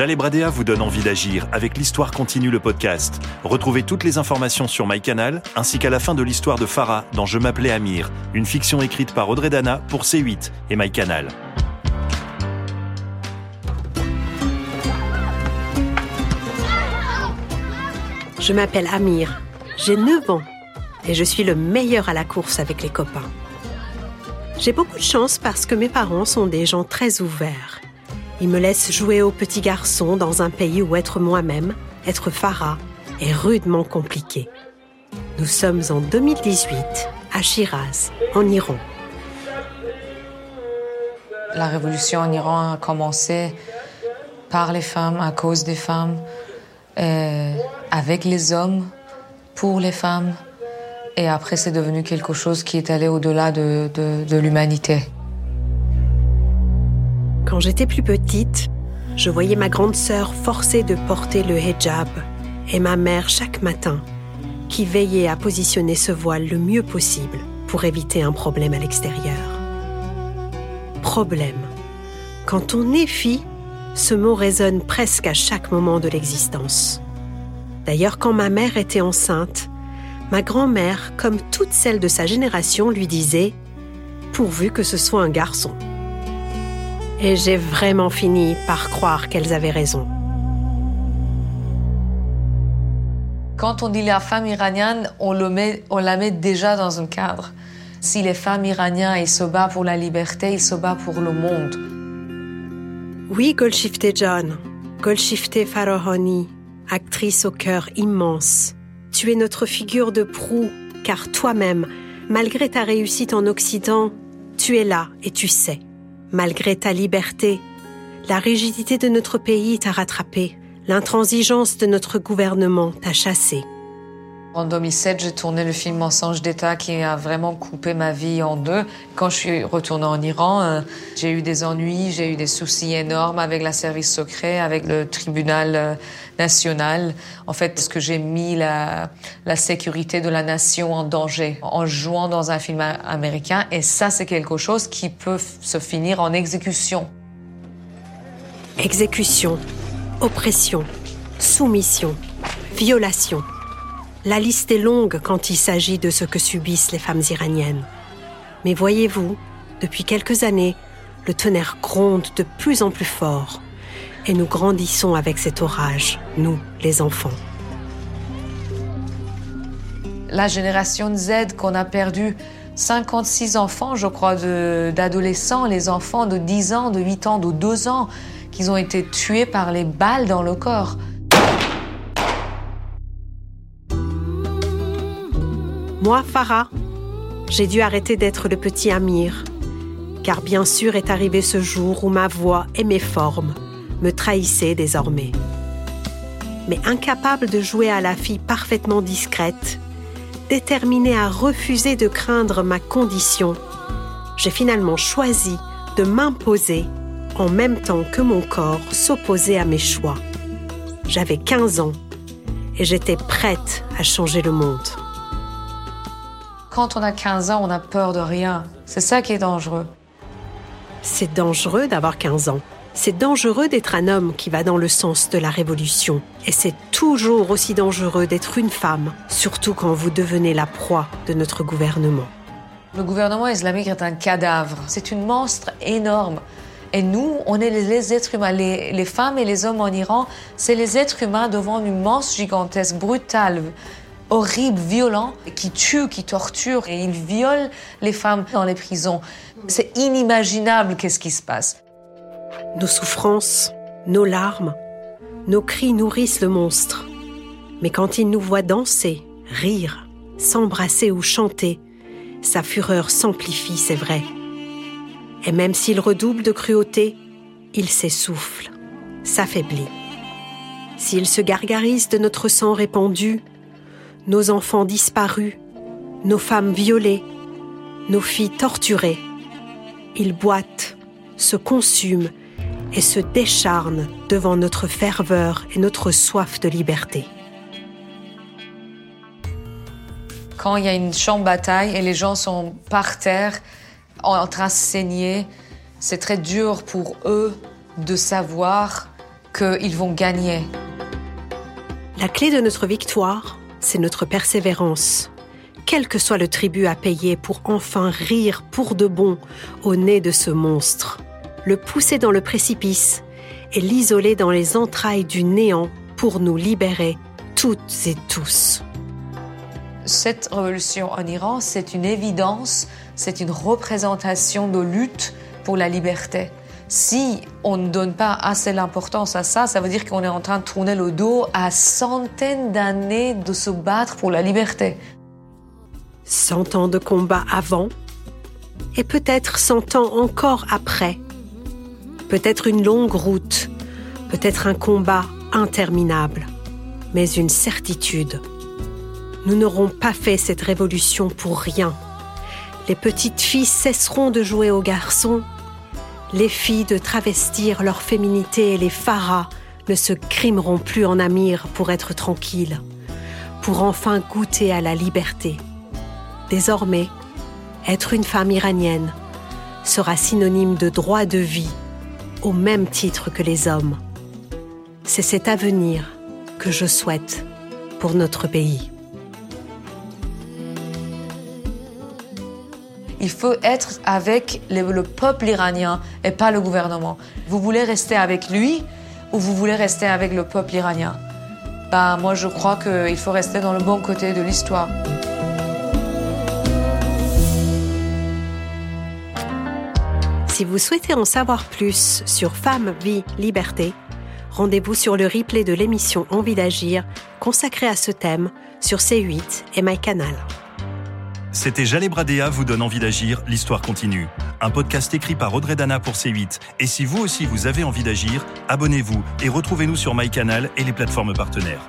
Jalé Bradea vous donne envie d'agir avec l'Histoire continue le podcast. Retrouvez toutes les informations sur MyCanal ainsi qu'à la fin de l'histoire de Farah dans Je m'appelais Amir, une fiction écrite par Audrey Dana pour C8 et MyCanal. Je m'appelle Amir, j'ai 9 ans et je suis le meilleur à la course avec les copains. J'ai beaucoup de chance parce que mes parents sont des gens très ouverts. Ils me laissent jouer au petit garçon dans un pays où être moi-même, être Farah, est rudement compliqué. Nous sommes en 2018 à Shiraz, en Iran. La révolution en Iran a commencé par les femmes, à cause des femmes, euh, avec les hommes, pour les femmes. Et après, c'est devenu quelque chose qui est allé au-delà de, de l'humanité. Quand j'étais plus petite, je voyais ma grande sœur forcée de porter le hijab et ma mère chaque matin qui veillait à positionner ce voile le mieux possible pour éviter un problème à l'extérieur. Problème. Quand on est fille, ce mot résonne presque à chaque moment de l'existence. D'ailleurs, quand ma mère était enceinte, ma grand-mère, comme toutes celles de sa génération, lui disait ⁇ Pourvu que ce soit un garçon ⁇ Et j'ai vraiment fini par croire qu'elles avaient raison. Quand on dit la femme iranienne, on, le met, on la met déjà dans un cadre. Si les femmes iraniennes ils se battent pour la liberté, ils se battent pour le monde. Oui, Golshifte John, Golshifte Farahani, actrice au cœur immense. Tu es notre figure de proue, car toi-même, malgré ta réussite en Occident, tu es là et tu sais. Malgré ta liberté, la rigidité de notre pays t'a rattrapé, l'intransigeance de notre gouvernement t'a chassé. En 2007, j'ai tourné le film Mensonge d'État qui a vraiment coupé ma vie en deux. Quand je suis retournée en Iran, euh, j'ai eu des ennuis, j'ai eu des soucis énormes avec la service secret, avec le tribunal euh, national. En fait, ce que j'ai mis la, la sécurité de la nation en danger en jouant dans un film américain. Et ça, c'est quelque chose qui peut se finir en exécution. Exécution, oppression, soumission, violation. La liste est longue quand il s'agit de ce que subissent les femmes iraniennes. Mais voyez-vous, depuis quelques années, le tonnerre gronde de plus en plus fort. Et nous grandissons avec cet orage, nous, les enfants. La génération Z qu'on a perdu 56 enfants, je crois, d'adolescents, les enfants de 10 ans, de 8 ans, de 2 ans, qui ont été tués par les balles dans le corps. Moi, Farah, j'ai dû arrêter d'être le petit Amir, car bien sûr est arrivé ce jour où ma voix et mes formes me trahissaient désormais. Mais incapable de jouer à la fille parfaitement discrète, déterminée à refuser de craindre ma condition, j'ai finalement choisi de m'imposer en même temps que mon corps s'opposait à mes choix. J'avais 15 ans et j'étais prête à changer le monde. Quand on a 15 ans, on a peur de rien. C'est ça qui est dangereux. C'est dangereux d'avoir 15 ans. C'est dangereux d'être un homme qui va dans le sens de la révolution. Et c'est toujours aussi dangereux d'être une femme, surtout quand vous devenez la proie de notre gouvernement. Le gouvernement islamique est un cadavre. C'est une monstre énorme. Et nous, on est les êtres humains. Les, les femmes et les hommes en Iran, c'est les êtres humains devant une monstre gigantesque, brutale, horrible, violent, qui tue, qui torture, et il viole les femmes dans les prisons. C'est inimaginable qu'est-ce qui se passe. Nos souffrances, nos larmes, nos cris nourrissent le monstre. Mais quand il nous voit danser, rire, s'embrasser ou chanter, sa fureur s'amplifie, c'est vrai. Et même s'il redouble de cruauté, il s'essouffle, s'affaiblit. S'il se gargarise de notre sang répandu, nos enfants disparus, nos femmes violées, nos filles torturées. Ils boitent, se consument et se décharnent devant notre ferveur et notre soif de liberté. Quand il y a une champ bataille et les gens sont par terre en train de saigner, c'est très dur pour eux de savoir qu'ils vont gagner. La clé de notre victoire, c'est notre persévérance. Quel que soit le tribut à payer pour enfin rire pour de bon au nez de ce monstre, le pousser dans le précipice et l'isoler dans les entrailles du néant pour nous libérer toutes et tous. Cette révolution en Iran, c'est une évidence, c'est une représentation de lutte pour la liberté. Si on ne donne pas assez l'importance à ça, ça veut dire qu'on est en train de tourner le dos à centaines d'années de se battre pour la liberté. Cent ans de combat avant et peut-être cent ans encore après. Peut-être une longue route, peut-être un combat interminable, mais une certitude. Nous n'aurons pas fait cette révolution pour rien. Les petites filles cesseront de jouer aux garçons, les filles de travestir leur féminité et les pharas ne se crimeront plus en amir pour être tranquilles, pour enfin goûter à la liberté. Désormais, être une femme iranienne sera synonyme de droit de vie au même titre que les hommes. C'est cet avenir que je souhaite pour notre pays. Il faut être avec le, peuple iranien et pas le gouvernement. Vous voulez rester avec lui ou vous voulez rester avec le peuple iranien? Bah, Moi, je crois qu'il faut rester dans le bon côté de l'histoire. Si vous souhaitez en savoir plus sur Femmes, Vie, Liberté, rendez-vous sur le replay de l'émission Envie d'agir consacrée à ce thème sur C8 et MyCanal. C'était Jalé Bradéa vous donne envie d'agir, l'histoire continue. Un podcast écrit par Audrey Dana pour C8. Et si vous aussi vous avez envie d'agir, abonnez-vous et retrouvez-nous sur MyCanal et les plateformes partenaires.